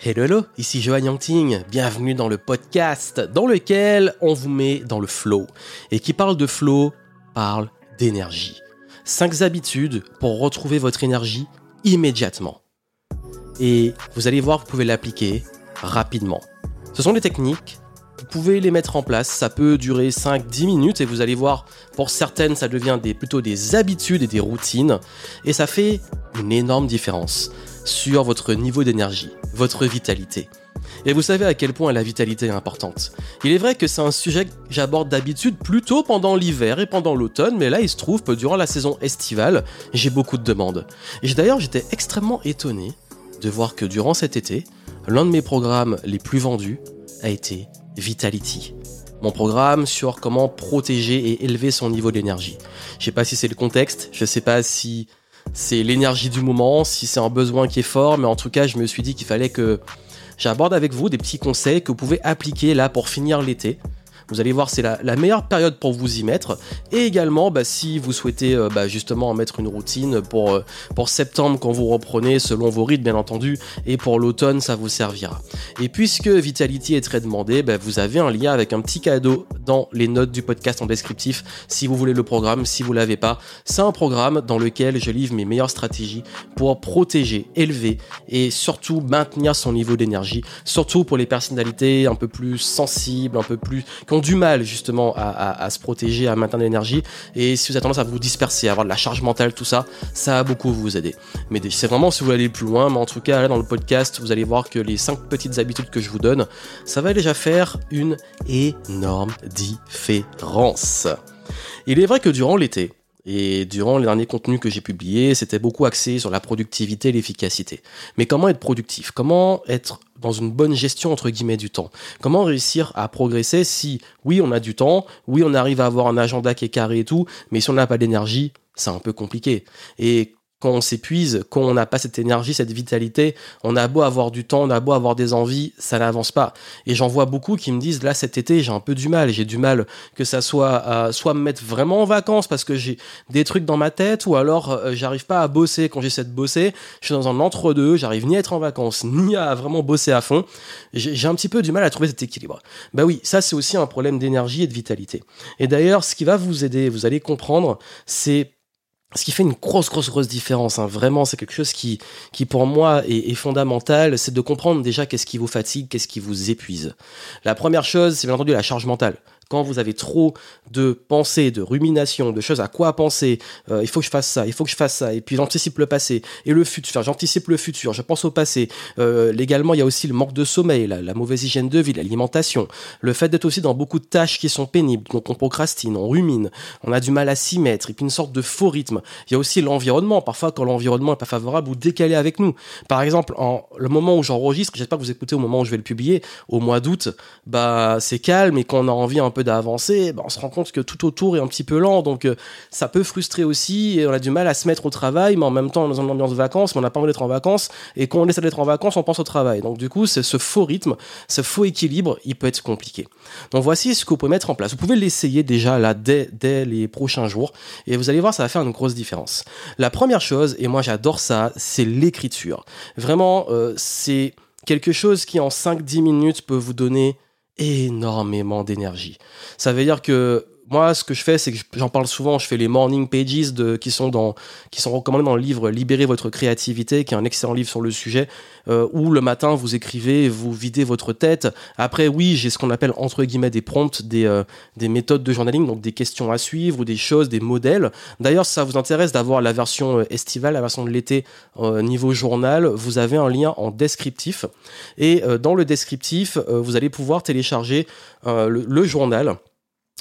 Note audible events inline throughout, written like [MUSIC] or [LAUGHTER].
Hello, ici Johan Yangting, bienvenue dans le podcast dans lequel on vous met dans le flow. Et qui parle de flow, parle d'énergie. 5 habitudes pour retrouver votre énergie immédiatement. Et vous allez voir, vous pouvez l'appliquer rapidement. Ce sont des techniques, vous pouvez les mettre en place, ça peut durer 5-10 minutes et vous allez voir, pour certaines, ça devient des, plutôt des habitudes et des routines, et ça fait une énorme différence sur votre niveau d'énergie, votre vitalité. Et vous savez à quel point la vitalité est importante. Il est vrai que c'est un sujet que j'aborde d'habitude plutôt pendant l'hiver et pendant l'automne, mais là il se trouve que durant la saison estivale, j'ai beaucoup de demandes. Et d'ailleurs j'étais extrêmement étonné de voir que durant cet été, l'un de mes programmes les plus vendus a été Vitality. Mon programme sur comment protéger et élever son niveau d'énergie. Je sais pas si c'est le contexte, je sais pas si c'est l'énergie du moment, si c'est un besoin qui est fort, mais en tout cas, je me suis dit qu'il fallait que j'aborde avec vous des petits conseils que vous pouvez appliquer là pour finir l'été. Vous allez voir, c'est la, meilleure période pour vous y mettre. Et également, bah, si vous souhaitez euh, bah, justement en mettre une routine pour, euh, pour septembre quand vous reprenez selon vos rythmes, bien entendu, et pour l'automne, ça vous servira. Et puisque Vitality est très demandé, bah, vous avez un lien avec un petit cadeau dans les notes du podcast en descriptif si vous voulez le programme, si vous l'avez pas. C'est un programme dans lequel je livre mes meilleures stratégies pour protéger, élever et surtout maintenir son niveau d'énergie, surtout pour les personnalités un peu plus sensibles, un peu plus du mal justement à, se protéger, à maintenir l'énergie. Et si vous avez tendance à vous disperser, à avoir de la charge mentale, tout ça, ça a beaucoup vous aider. Mais c'est vraiment si vous voulez aller plus loin, mais en tout cas là dans le podcast, vous allez voir que les 5 petites habitudes que je vous donne, ça va déjà faire une énorme différence. Il est vrai que durant l'été, et durant les derniers contenus que j'ai publiés, c'était beaucoup axé sur la productivité et l'efficacité. Mais comment être productif? Comment être dans une bonne gestion entre guillemets du temps Comment réussir à progresser si oui on a du temps, oui on arrive à avoir un agenda qui est carré et tout, mais si on n'a pas d'énergie, c'est un peu compliqué. Et quand on s'épuise, quand on n'a pas cette énergie, cette vitalité, on a beau avoir du temps, on a beau avoir des envies, ça n'avance pas. Et j'en vois beaucoup qui me disent là cet été j'ai un peu du mal, j'ai du mal que ça soit soit me mettre vraiment en vacances parce que j'ai des trucs dans ma tête ou alors euh, j'arrive pas à bosser quand j'essaie de bosser, je suis dans un entre-deux, j'arrive ni à être en vacances [LAUGHS] ni à vraiment bosser à fond. J'ai un petit peu du mal à trouver cet équilibre. Bah oui, ça c'est aussi un problème d'énergie et de vitalité. Et d'ailleurs, ce qui va vous aider, vous allez comprendre, c'est ce qui fait une grosse, grosse, grosse différence, hein. vraiment, c'est quelque chose qui, qui pour moi est, est fondamental, c'est de comprendre déjà qu'est-ce qui vous fatigue, qu'est-ce qui vous épuise. La première chose, c'est bien entendu la charge mentale quand vous avez trop de pensées, de ruminations, de choses à quoi penser, euh, il faut que je fasse ça, il faut que je fasse ça, et puis j'anticipe le passé et le futur, j'anticipe le futur, je pense au passé. Euh, légalement, il y a aussi le manque de sommeil, la, mauvaise hygiène de vie, l'alimentation, le fait d'être aussi dans beaucoup de tâches qui sont pénibles, donc on procrastine, on rumine, on a du mal à s'y mettre, et puis une sorte de faux rythme. Il y a aussi l'environnement, parfois quand l'environnement est pas favorable ou décalé avec nous. Par exemple, en le moment où j'enregistre, j'espère que vous écoutez au moment où je vais le publier, au mois d'août, bah c'est calme et qu'on a envie un peu d'avancer, bah, on se rend compte que tout autour est un petit peu lent, donc euh, ça peut frustrer aussi, et on a du mal à se mettre au travail, mais en même temps, dans une ambiance de vacances, mais on n'a pas envie d'être en vacances, et quand on essaie d'être en vacances, on pense au travail. Donc du coup, ce faux rythme, ce faux équilibre, il peut être compliqué. Donc voici ce que vous pouvez mettre en place. Vous pouvez l'essayer déjà là dès, dès les prochains jours, et vous allez voir, ça va faire une grosse différence. La première chose, et moi j'adore ça, c'est l'écriture. Vraiment, euh, c'est quelque chose qui en 5-10 minutes peut vous donner énormément d'énergie. Ça veut dire que moi, ce que je fais, c'est que j'en parle souvent. Je fais les morning pages qui sont dans, qui sont recommandés dans le livre Libérer votre créativité, qui est un excellent livre sur le sujet, euh, où le matin vous écrivez, vous videz votre tête. Après, oui, j'ai ce qu'on appelle entre guillemets des prompts, des, euh, des méthodes de journaling, donc des questions à suivre ou des choses, des modèles. D'ailleurs, si ça vous intéresse d'avoir la version euh, estivale, la version de l'été niveau journal, vous avez un lien en descriptif. Et dans le descriptif, vous allez pouvoir télécharger le journal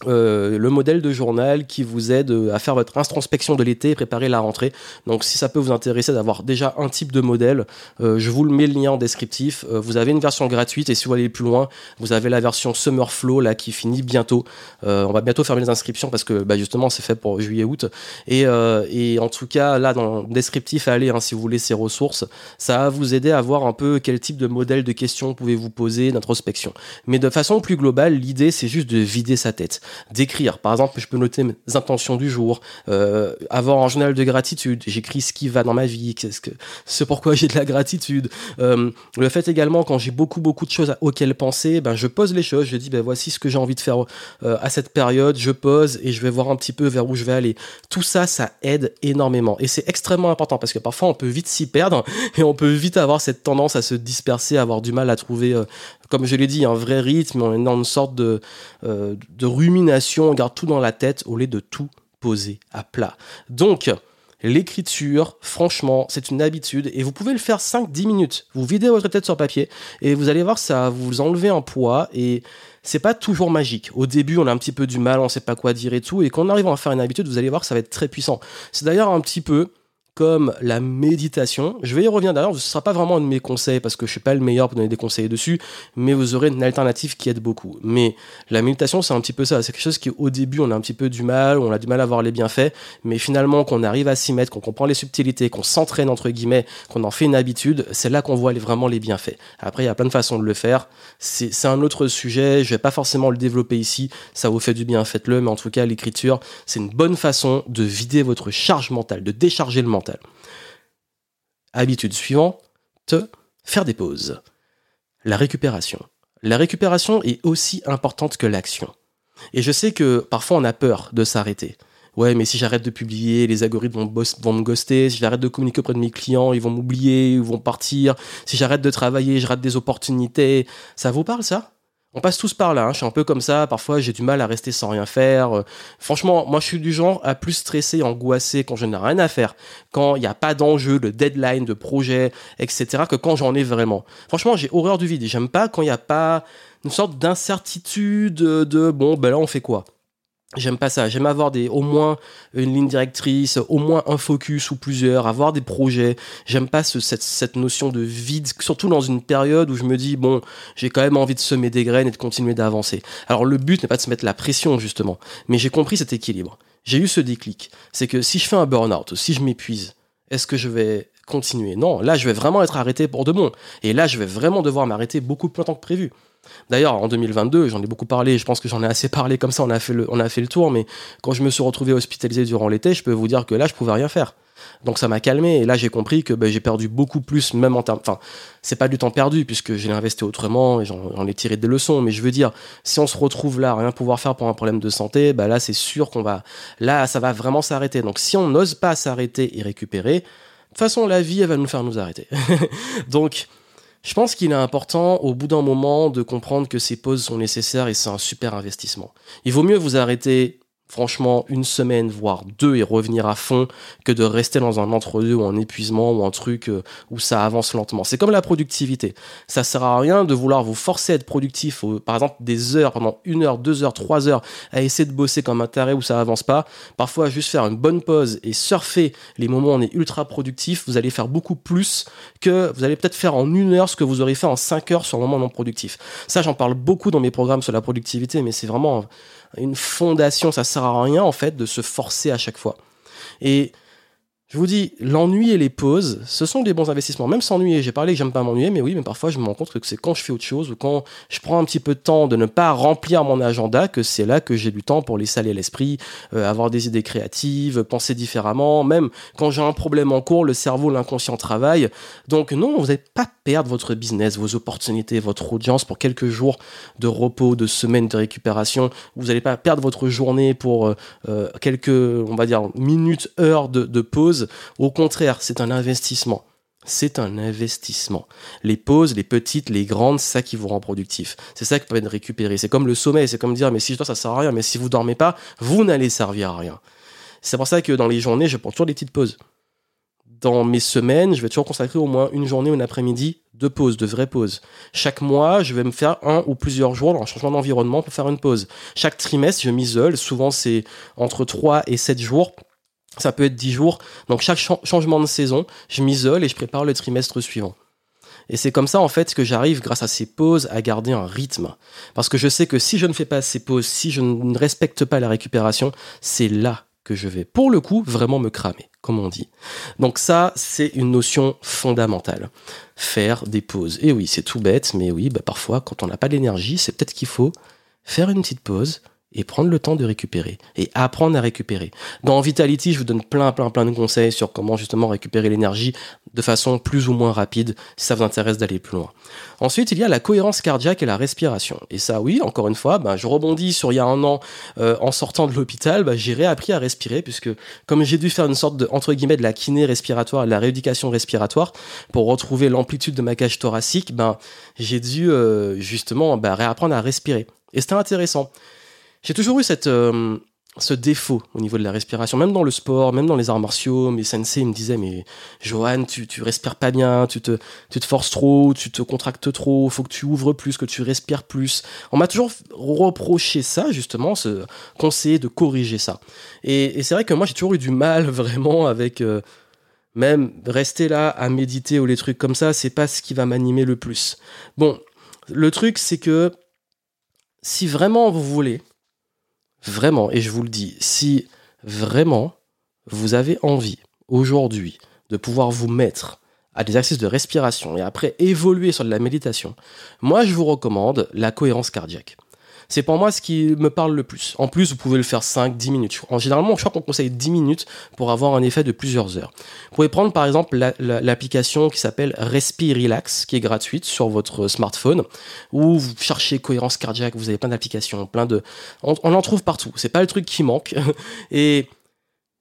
euh, le modèle de journal qui vous aide à faire votre introspection de l'été et préparer la rentrée. Donc si ça peut vous intéresser d'avoir déjà un type de modèle, euh, je vous le mets le lien en descriptif. Euh, vous avez une version gratuite et si vous allez plus loin, vous avez la version Summer Flow là qui finit bientôt. on va bientôt fermer les inscriptions parce que bah, justement c'est fait pour juillet-août. Et, et, en tout cas là dans le descriptif, allez hein, si vous voulez ces ressources, ça va vous aider à voir un peu quel type de modèle de questions pouvez-vous poser, d'introspection. Mais de façon plus globale, l'idée c'est juste de vider sa tête d'écrire. Par exemple, je peux noter mes intentions du jour, euh, avoir un journal de gratitude. J'écris ce qui va dans ma vie, qu'est-ce que, pourquoi j'ai de la gratitude. Euh, le fait également, quand j'ai beaucoup, beaucoup de choses auxquelles penser, ben, je pose les choses. Je dis, ben, voici ce que j'ai envie de faire euh, à cette période. Je pose et je vais voir un petit peu vers où je vais aller. Tout ça, ça aide énormément. Et c'est extrêmement important parce que parfois, on peut vite s'y perdre [LAUGHS] et on peut vite avoir cette tendance à se disperser, avoir du mal à trouver comme je l'ai dit, un vrai rythme, une sorte de, euh, de rumination, on garde tout dans la tête au lieu de tout poser à plat. Donc, l'écriture, franchement, c'est une habitude et vous pouvez le faire 5-10 minutes. Vous videz votre tête sur papier et vous allez voir, ça vous enlevez un poids et c'est pas toujours magique. Au début, on a un petit peu du mal, on sait pas quoi dire et tout, et quand on arrive à faire une habitude, vous allez voir que ça va être très puissant. C'est d'ailleurs un petit peu comme la méditation. Je vais y revenir d'ailleurs, ce ne sera pas vraiment un de mes conseils parce que je ne suis pas le meilleur pour donner des conseils dessus, mais vous aurez une alternative qui aide beaucoup. Mais la méditation, c'est un petit peu ça. C'est quelque chose qui, au début, on a un petit peu du mal, on a du mal à voir les bienfaits, mais finalement, qu'on arrive à s'y mettre, qu'on comprend les subtilités, qu'on s'entraîne, entre guillemets, qu'on en fait une habitude, c'est là qu'on voit vraiment les bienfaits. Après, il y a plein de façons de le faire. C'est un autre sujet, je vais pas forcément le développer ici. Ça vous fait du bien, faites-le, mais en tout cas, l'écriture, c'est une bonne façon de vider votre charge mentale, de décharger le mental Habitude suivante, faire des pauses. La récupération. La récupération est aussi importante que l'action. Et je sais que parfois on a peur de s'arrêter. Ouais, mais si j'arrête de publier, les algorithmes vont, me ghoster. Si j'arrête de communiquer auprès de mes clients, ils vont m'oublier, ils vont partir. Si j'arrête de travailler, je rate des opportunités. Ça vous parle ça? On passe tous par là, hein. je suis un peu comme ça, parfois j'ai du mal à rester sans rien faire. Euh, franchement, moi je suis du genre à plus stresser, angoisser quand je n'ai rien à faire, quand il n'y a pas d'enjeu, de deadline, de projet, etc., que quand j'en ai vraiment. Franchement, j'ai horreur du vide, j'aime pas quand il n'y a pas une sorte d'incertitude de bon, ben là on fait quoi? J'aime pas ça. J'aime avoir des, au moins une ligne directrice, au moins un focus ou plusieurs, avoir des projets. J'aime pas ce, cette, cette, notion de vide, surtout dans une période où je me dis, bon, j'ai quand même envie de semer des graines et de continuer d'avancer. Alors le but n'est pas de se mettre la pression, justement, mais j'ai compris cet équilibre. J'ai eu ce déclic. C'est que si je fais un burn-out, si je m'épuise, est-ce que je vais continuer? Non, là, je vais vraiment être arrêté pour de bon. Et là, je vais vraiment devoir m'arrêter beaucoup plus longtemps que prévu. D'ailleurs, en 2022, j'en ai beaucoup parlé, je pense que j'en ai assez parlé comme ça, on a, fait le, on a fait le tour, mais quand je me suis retrouvé hospitalisé durant l'été, je peux vous dire que là, je pouvais rien faire. Donc ça m'a calmé, et là, j'ai compris que ben, j'ai perdu beaucoup plus, même en termes... Enfin, c'est pas du temps perdu, puisque j'ai investi autrement, et j'en ai tiré des leçons, mais je veux dire, si on se retrouve là, rien pouvoir faire pour un problème de santé, ben là, c'est sûr qu'on va... Là, ça va vraiment s'arrêter. Donc si on n'ose pas s'arrêter et récupérer, de toute façon, la vie, elle va nous faire nous arrêter. [LAUGHS] Donc je pense qu'il est important au bout d'un moment de comprendre que ces pauses sont nécessaires et c'est un super investissement. Il vaut mieux vous arrêter franchement une semaine voire deux et revenir à fond que de rester dans un entre-deux ou un épuisement ou un truc euh, où ça avance lentement. C'est comme la productivité. Ça sert à rien de vouloir vous forcer à être productif, par exemple des heures pendant une heure, deux heures, trois heures à essayer de bosser comme un taré où ça avance pas. Parfois juste faire une bonne pause et surfer les moments où on est ultra productif, vous allez faire beaucoup plus que vous allez peut-être faire en une heure ce que vous aurez fait en cinq heures sur un moment non productif. Ça j'en parle beaucoup dans mes programmes sur la productivité, mais c'est vraiment une fondation. Ça sert à rien, en fait, de se forcer à chaque fois. Et je vous dis, l'ennui et les pauses, ce sont des bons investissements. Même s'ennuyer, j'ai parlé que j'aime pas m'ennuyer, mais oui, mais parfois je me rends compte que c'est quand je fais autre chose ou quand je prends un petit peu de temps de ne pas remplir mon agenda que c'est là que j'ai du temps pour laisser aller l'esprit, euh, avoir des idées créatives, penser différemment. Même quand j'ai un problème en cours, le cerveau, l'inconscient travaille. Donc non, vous n'allez pas perdre votre business, vos opportunités, votre audience pour quelques jours de repos, de semaines de récupération. Vous n'allez pas perdre votre journée pour euh, euh, quelques, on va dire, minutes, heures de, de pause au contraire, c'est un investissement. C'est un investissement. Les pauses, les petites, les grandes, c'est ça qui vous rend productif. C'est ça qui permet de récupérer. C'est comme le sommeil, c'est comme dire, mais si je dors, ça sert à rien. Mais si vous dormez pas, vous n'allez servir à rien. C'est pour ça que dans les journées, je prends toujours des petites pauses. Dans mes semaines, je vais toujours consacrer au moins une journée ou une après-midi de pause, de vraies pauses. Chaque mois, je vais me faire un ou plusieurs jours dans un changement d'environnement pour faire une pause. Chaque trimestre, je m'isole. Souvent, c'est entre 3 et 7 jours ça peut être 10 jours. Donc chaque changement de saison, je m'isole et je prépare le trimestre suivant. Et c'est comme ça en fait que j'arrive grâce à ces pauses à garder un rythme. Parce que je sais que si je ne fais pas ces pauses, si je ne respecte pas la récupération, c'est là que je vais pour le coup vraiment me cramer, comme on dit. Donc ça, c'est une notion fondamentale. Faire des pauses. Et oui, c'est tout bête, mais oui, bah parfois quand on n'a pas d'énergie, c'est peut-être qu'il faut faire une petite pause et prendre le temps de récupérer et apprendre à récupérer. Dans Vitality, je vous donne plein, plein, plein de conseils sur comment justement récupérer l'énergie de façon plus ou moins rapide si ça vous intéresse d'aller plus loin. Ensuite, il y a la cohérence cardiaque et la respiration. Et ça, oui, encore une fois, ben, je rebondis sur il y a un an, euh, en sortant de l'hôpital, ben, j'ai réappris à respirer puisque comme j'ai dû faire une sorte de, entre guillemets, de la kiné respiratoire, de la rééducation respiratoire pour retrouver l'amplitude de ma cage thoracique, ben, j'ai dû euh, justement ben, réapprendre à respirer. Et c'était intéressant. J'ai toujours eu cette, euh, ce défaut au niveau de la respiration, même dans le sport, même dans les arts martiaux. Mes sensei me disaient, mais Johan, tu, tu respires pas bien, tu te, tu te forces trop, tu te contractes trop, faut que tu ouvres plus, que tu respires plus. On m'a toujours reproché ça, justement, ce conseiller de corriger ça. Et, c'est vrai que moi, j'ai toujours eu du mal [LAUGHS] vraiment avec... Euh, même rester là à méditer ou les trucs comme ça, c'est pas ce qui va m'animer le plus. Bon, le truc c'est que si vraiment vous voulez vraiment, et je vous le dis, si vraiment vous avez envie aujourd'hui de pouvoir vous mettre à des exercices de respiration et après évoluer sur de la méditation, moi je vous recommande la cohérence cardiaque. C'est pour moi ce qui me parle le plus. En plus, vous pouvez le faire 5, 10 minutes. En généralement, je crois qu'on conseille 10 minutes pour avoir un effet de plusieurs heures. Vous pouvez prendre par exemple l'application qui s'appelle Respire Relax, qui est gratuite sur votre smartphone, où vous cherchez cohérence cardiaque, vous avez plein d'applications, plein de... On, on en trouve partout. C'est pas le truc qui manque. [LAUGHS] Et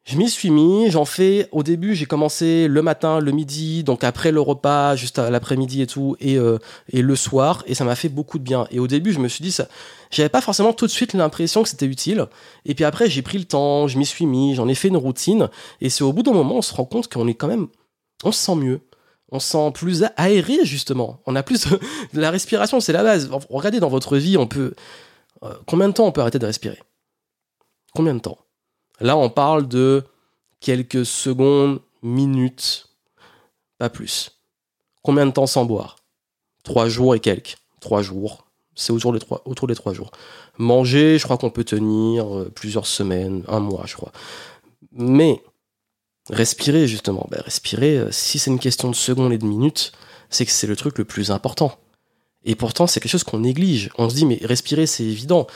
je m'y suis mis, j'en fais. Au début, j'ai commencé le matin, le midi, donc après le repas, juste à l'après-midi et tout, et, euh, et le soir, et ça m'a fait beaucoup de bien. Et au début, je me suis dit, ça, j'avais pas forcément tout de suite l'impression que c'était utile. Et puis après, j'ai pris le temps, je m'y suis mis, j'en ai fait une routine, et c'est au bout d'un moment, on se rend compte qu'on est quand même, on se sent mieux. On se sent plus aéré, justement. On a plus de la respiration, c'est la base. Regardez dans votre vie, on peut, euh, combien de temps on peut arrêter de respirer? Combien de temps? Là, on parle de quelques secondes, minutes, pas plus. Combien de temps sans boire? Trois jours et quelques. Trois jours. C'est autour des trois, jours. Manger, je crois qu'on peut tenir euh, plusieurs semaines, un mois, je crois. Mais respirer, justement, ben, respirer, euh, si c'est une question de secondes et de minutes, c'est que c'est le truc le plus important. Et pourtant, c'est quelque chose qu'on néglige. On se dit, mais respirer, c'est évident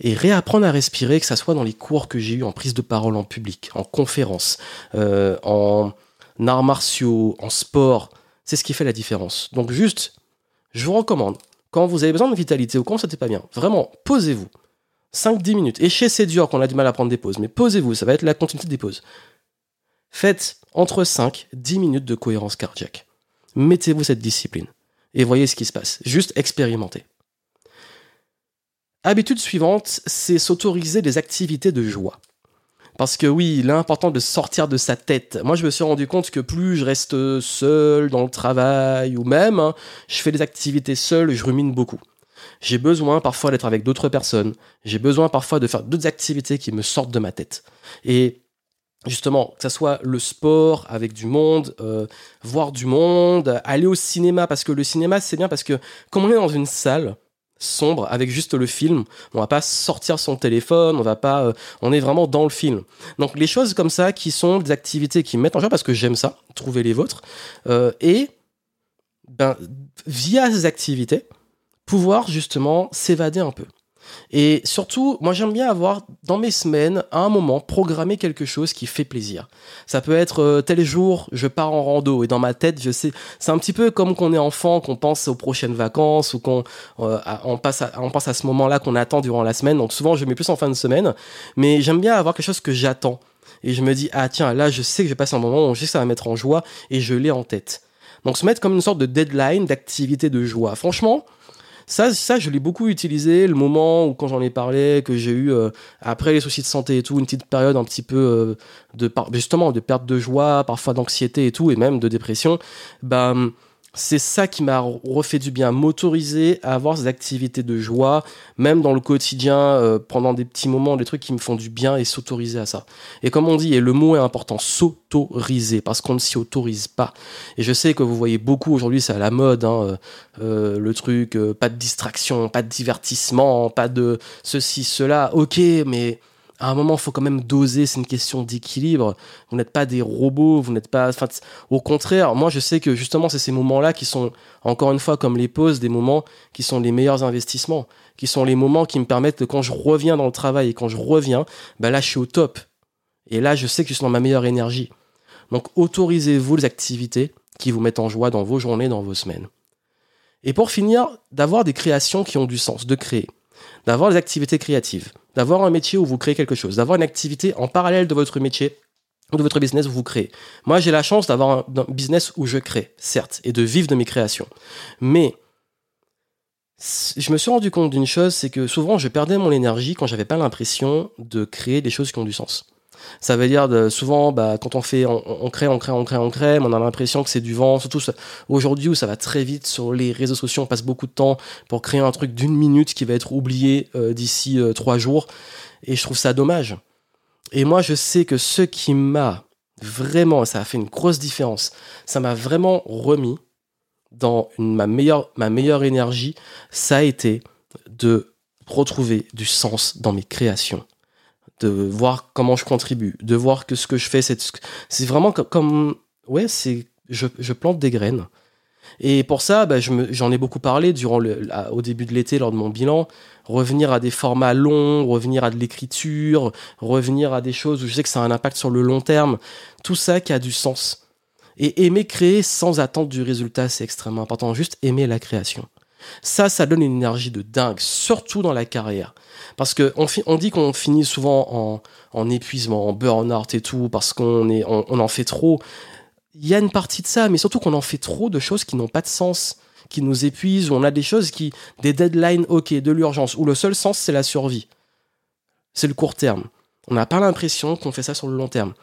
et réapprendre à respirer, que ça soit dans les cours que j'ai eu en prise de parole en public, en conférence, euh, en arts martiaux, en sport, c'est ce qui fait la différence. Donc juste, je vous recommande, quand vous avez besoin de vitalité ou quand ça pas bien, vraiment, posez-vous. 5-10 minutes. Et chez c'est dur qu'on a du mal à prendre des pauses, mais posez-vous, ça va être la continuité des pauses. Faites entre 5 10 minutes de cohérence cardiaque. Mettez-vous cette discipline et voyez ce qui se passe. Juste expérimentez. Habitude suivante, c'est s'autoriser des activités de joie. Parce que oui, il est important de sortir de sa tête. Moi, je me suis rendu compte que plus je reste seul dans le travail ou même hein, je fais des activités seul, je rumine beaucoup. J'ai besoin parfois d'être avec d'autres personnes. J'ai besoin parfois de faire d'autres activités qui me sortent de ma tête. Et justement, que ce soit le sport avec du monde, euh, voir du monde, aller au cinéma, parce que le cinéma, c'est bien parce que comme on est dans une salle, sombre avec juste le film. On va pas sortir son téléphone, on va pas, euh, on est vraiment dans le film. Donc les choses comme ça qui sont des activités qui me mettent en joie parce que j'aime ça, trouver les vôtres, euh, et ben via ces activités pouvoir justement s'évader un peu. Et surtout, moi j'aime bien avoir dans mes semaines, à un moment, programmer quelque chose qui fait plaisir. Ça peut être euh, tel jour, je pars en rando et dans ma tête, je sais, c'est un petit peu comme qu'on est enfant, qu'on pense aux prochaines vacances ou qu'on euh, on passe à, on pense à ce moment-là qu'on attend durant la semaine. Donc souvent, je mets plus en fin de semaine, mais j'aime bien avoir quelque chose que j'attends. Et je me dis, ah tiens, là, je sais que je vais passer un moment où je sais que ça va mettre en joie et je l'ai en tête. Donc se mettre comme une sorte de deadline d'activité de joie. Franchement, ça, ça je l'ai beaucoup utilisé le moment où, quand j'en ai parlé, que j'ai eu, euh, après les soucis de santé et tout, une petite période un petit peu euh, de, justement, de perte de joie, parfois d'anxiété et tout, et même de dépression, bah, c'est ça qui m'a refait du bien, m'autoriser à avoir ces activités de joie, même dans le quotidien, euh, pendant des petits moments, des trucs qui me font du bien et s'autoriser à ça. Et comme on dit, et le mot est important, s'autoriser, parce qu'on ne s'y autorise pas. Et je sais que vous voyez beaucoup aujourd'hui, c'est à la mode, hein, euh, euh, le truc, pas de distraction, pas de divertissement, pas de ceci, cela. Ok, mais à un moment, il faut quand même doser. C'est une question d'équilibre. Vous n'êtes pas des robots. Vous n'êtes pas. Enfin, au contraire, moi, je sais que justement, c'est ces moments-là qui sont, encore une fois, comme les pauses, des moments qui sont les meilleurs investissements, qui sont les moments qui me permettent de, quand je reviens dans le travail et quand je reviens, ben là, je suis au top. Et là, je sais que je suis dans ma meilleure énergie. Donc, autorisez-vous les activités qui vous mettent en joie dans vos journées, dans vos semaines. Et pour finir, d'avoir des créations qui ont du sens, de créer, d'avoir des activités créatives d'avoir un métier où vous créez quelque chose, d'avoir une activité en parallèle de votre métier ou de votre business où vous créez. Moi, j'ai la chance d'avoir un, business où je crée, certes, et de vivre de mes créations. Mais je me suis rendu compte d'une chose, c'est que souvent je perdais mon énergie quand j'avais pas l'impression de créer des choses qui ont du sens. Ça veut dire souvent, bah, quand on fait, on, crée, on crée, on crée, on crée, on a l'impression que c'est du vent. Surtout aujourd'hui où ça va très vite sur les réseaux sociaux, on passe beaucoup de temps pour créer un truc d'une minute qui va être oublié euh, d'ici euh, trois jours. Et je trouve ça dommage. Et moi, je sais que ce qui m'a vraiment, ça a fait une grosse différence. Ça m'a vraiment remis dans ma meilleure, ma meilleure énergie. Ça a été de retrouver du sens dans mes créations de voir comment je contribue, de voir que ce que je fais, c'est, vraiment comme, ouais, c'est, je, je, plante des graines. Et pour ça, bah, j'en ai beaucoup parlé durant le, au début de l'été lors de mon bilan. Revenir à des formats longs, revenir à de l'écriture, revenir à des choses où je sais que ça a un impact sur le long terme. Tout ça qui a du sens. Et aimer créer sans attendre du résultat, c'est extrêmement important. Juste aimer la création. Ça, ça donne une énergie de dingue, surtout dans la carrière. Parce qu'on on dit qu'on finit souvent en, épuisement, en burn-out et tout, parce qu'on on, en fait trop. Il y a une partie de ça, mais surtout qu'on en fait trop de choses qui n'ont pas de sens, qui nous épuisent, où on a des choses qui, des deadlines, ok, de l'urgence, où le seul sens c'est la survie. C'est le court terme. On n'a pas l'impression qu'on fait ça sur le long terme.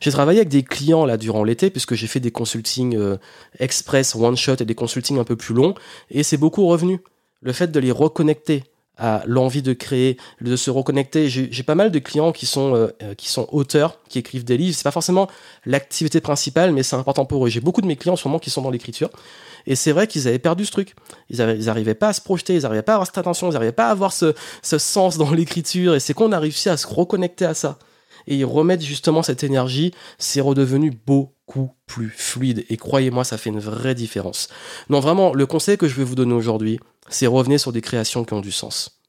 J'ai travaillé avec des clients là durant l'été puisque j'ai fait des consultings euh, express, one shot et des consultings un peu plus longs et c'est beaucoup revenu. Le fait de les reconnecter à l'envie de créer, de se reconnecter. J'ai pas mal de clients qui sont euh, euh, qui sont auteurs, qui écrivent des livres. C'est pas forcément l'activité principale, mais c'est important pour eux. J'ai beaucoup de mes clients en ce moment qui sont dans l'écriture, et c'est vrai qu'ils avaient perdu ce truc. Ils, avaient, ils arrivaient pas à se projeter, ils arrivaient pas à avoir cette attention, ils arrivaient pas à avoir ce, ce sens dans l'écriture. Et c'est qu'on a réussi à se reconnecter à ça et remettre justement cette énergie, c'est redevenu beaucoup plus fluide. Et croyez-moi, ça fait une vraie différence. Non, vraiment, le conseil que je vais vous donner aujourd'hui, c'est revenez sur des créations qui ont du sens.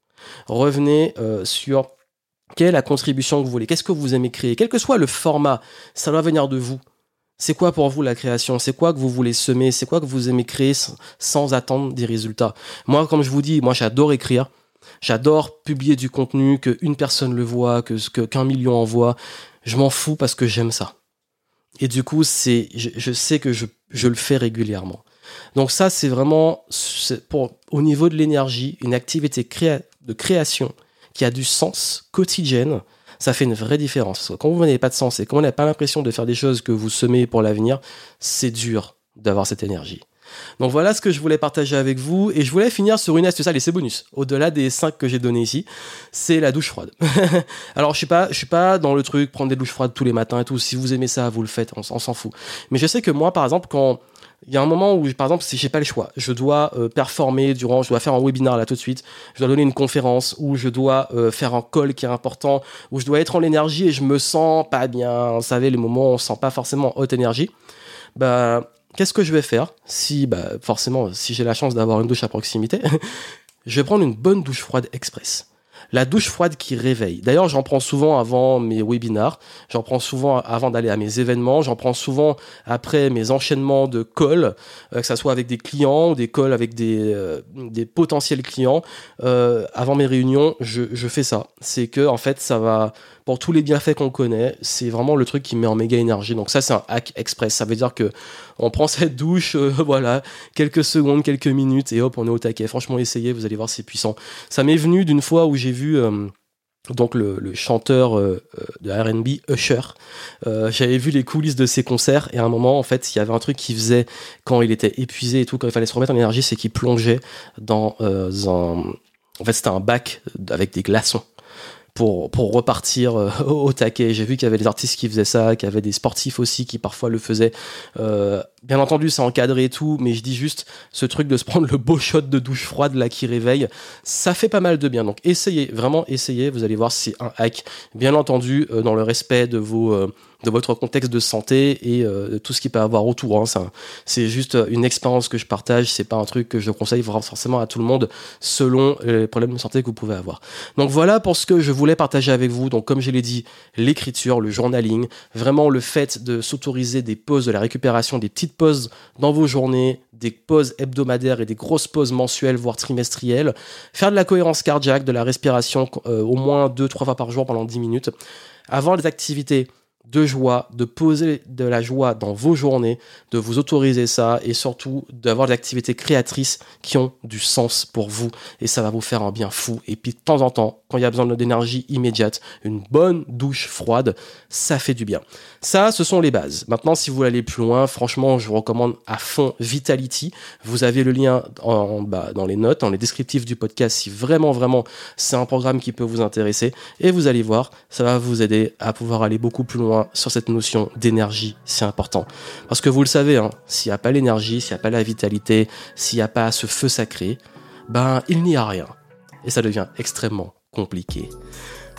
Revenez euh, sur quelle est la contribution que vous voulez, qu'est-ce que vous aimez créer, quel que soit le format, ça doit venir de vous. C'est quoi pour vous la création? C'est quoi que vous voulez semer? C'est quoi que vous aimez créer sans attendre des résultats? Moi, comme je vous dis, moi j'adore écrire. J'adore publier du contenu, qu'une personne le voit, que qu'un million en voit. Je m'en fous parce que j'aime ça. Et du coup, c'est, je, sais que je, le fais régulièrement. Donc ça, c'est vraiment, pour, au niveau de l'énergie, une activité de création qui a du sens quotidienne, ça fait une vraie différence. quand vous n'avez pas de sens et quand vous n'avez pas l'impression de faire des choses que vous semez pour l'avenir, c'est dur d'avoir cette énergie. Donc voilà ce que je voulais partager avec vous et je voulais finir sur une astuce, allez c'est bonus, au-delà des 5 que j'ai donné ici, c'est la douche froide. [LAUGHS] Alors je suis suis pas dans le truc prendre des douches froides tous les matins et tout, si vous aimez ça, vous le faites, on, s'en fout. Mais je sais que moi par exemple quand il y a un moment où, par exemple, si j'ai pas le choix, je dois euh, performer durant, je dois faire un webinar là tout de suite, je dois donner une conférence, ou je dois euh, faire un call qui est important, où je dois être en l'énergie et je me sens pas bien. Vous savez, les moments où on se sent pas forcément haute énergie. Bah, qu'est-ce que je vais faire si, bah, forcément, si j'ai la chance d'avoir une douche à proximité? [LAUGHS] Je vais prendre une bonne douche froide express. La douche froide qui réveille. D'ailleurs, j'en prends souvent avant mes webinars, j'en prends souvent avant d'aller à mes événements, j'en prends souvent après mes enchaînements de calls, euh, que ce soit avec des clients ou des calls avec des, euh, des potentiels clients. Euh, avant mes réunions, je, je fais ça. C'est que, en fait, ça va pour tous les bienfaits qu'on connaît, c'est vraiment le truc qui met en méga énergie. Donc ça, c'est un hack express. Ça veut dire que on prend [LAUGHS] cette douche, voilà, quelques secondes, quelques minutes, et hop, on est au taquet. Franchement, essayez, vous allez voir, c'est puissant. Ça m'est venu d'une fois où j'ai vu... Euh, donc le, chanteur euh, de R&B Usher, j'avais vu les coulisses de ses concerts et à un moment en fait il y avait un truc qu'il faisait quand il était épuisé et tout quand il fallait se remettre en énergie c'est qu'il plongeait dans un en fait c'était un bac avec des glaçons pour, pour repartir euh, [LAUGHS] au taquet. J'ai vu qu'il y avait des artistes qui faisaient ça, qu'il y avait des sportifs aussi qui parfois le faisaient. Euh, bien entendu, c'est encadré et tout, mais je dis juste ce truc de se prendre le beau shot de douche froide là qui réveille, ça fait pas mal de bien. Donc essayez, vraiment essayez, vous allez voir si c'est un hack. Bien entendu, euh, dans le respect de vos de votre contexte de santé et de tout ce qu'il peut avoir autour. Hein. C'est juste une expérience que je partage, c'est pas un truc que je conseille forcément à tout le monde selon les problèmes de santé que vous pouvez avoir. Donc voilà pour ce que je voulais partager avec vous. Donc, comme je l'ai dit, l'écriture, le journaling, vraiment le fait de s'autoriser des pauses, de la récupération, des petites pauses dans vos journées, des pauses hebdomadaires et des grosses pauses mensuelles, voire trimestrielles. Faire de la cohérence cardiaque, de la respiration euh, au moins 2-3 fois par jour pendant 10 minutes. Avoir des activités de joie, de poser de la joie dans vos journées, de vous autoriser ça et surtout d'avoir des activités créatrices qui ont du sens pour vous et ça va vous faire un bien fou. Et puis de temps en temps, quand il y a besoin d'énergie immédiate, une bonne douche froide, ça fait du bien. Ça, ce sont les bases. Maintenant, si vous voulez aller plus loin, franchement, je vous recommande à fond Vitality. Vous avez le lien en, bas dans les notes, dans les descriptifs du podcast si vraiment, vraiment c'est un programme qui peut vous intéresser. Et vous allez voir, ça va vous aider à pouvoir aller beaucoup plus loin sur cette notion d'énergie, c'est important. Parce que vous le savez, hein, s'il n'y a pas l'énergie, s'il n'y a pas la vitalité, s'il n'y a pas ce feu sacré, ben il n'y a rien. Et ça devient extrêmement compliqué.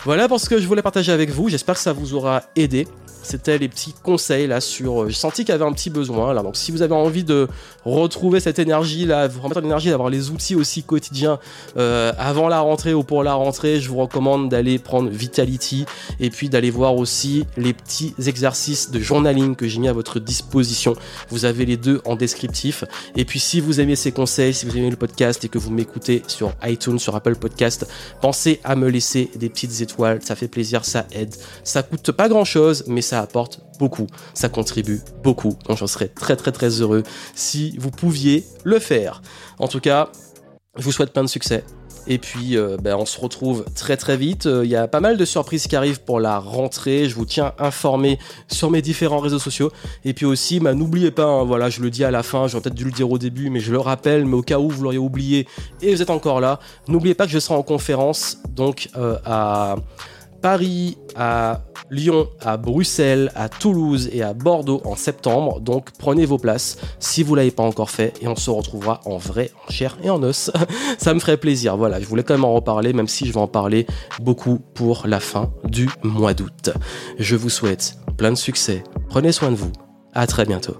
Voilà pour ce que je voulais partager avec vous. J'espère que ça vous aura aidé. C'était les petits conseils là sur. Euh, j'ai senti qu'il y avait un petit besoin là. Donc si vous avez envie de retrouver cette énergie là, vous remettre l'énergie, d'avoir les outils aussi quotidiens euh, avant la rentrée ou pour la rentrée, je vous recommande d'aller prendre Vitality et puis d'aller voir aussi les petits exercices de journaling que j'ai mis à votre disposition. Vous avez les deux en descriptif. Et puis si vous aimez ces conseils, si vous aimez le podcast et que vous m'écoutez sur iTunes, sur Apple Podcast, pensez à me laisser des petites étoiles. Ça fait plaisir, ça aide. Ça coûte pas grand chose, mais ça apporte beaucoup, ça contribue beaucoup. Donc j'en serais très très très heureux si vous pouviez le faire. En tout cas, je vous souhaite plein de succès. Et puis, euh, ben, on se retrouve très très vite. Il y a pas mal de surprises qui arrivent pour la rentrée. Je vous tiens informé sur mes différents réseaux sociaux. Et puis aussi, ben, n'oubliez pas, hein, voilà, je le dis à la fin, j'aurais peut-être dû le dire au début, mais je le rappelle, mais au cas où vous l'auriez oublié et vous êtes encore là, n'oubliez pas que je serai en conférence donc euh, à Paris, à Lyon, à Bruxelles, à Toulouse et à Bordeaux en septembre. Donc prenez vos places si vous ne l'avez pas encore fait et on se retrouvera en vrai, en chair et en os. [LAUGHS] Ça me ferait plaisir. Voilà, je voulais quand même en reparler, même si je vais en parler beaucoup pour la fin du mois d'août. Je vous souhaite plein de succès. Prenez soin de vous. À très bientôt.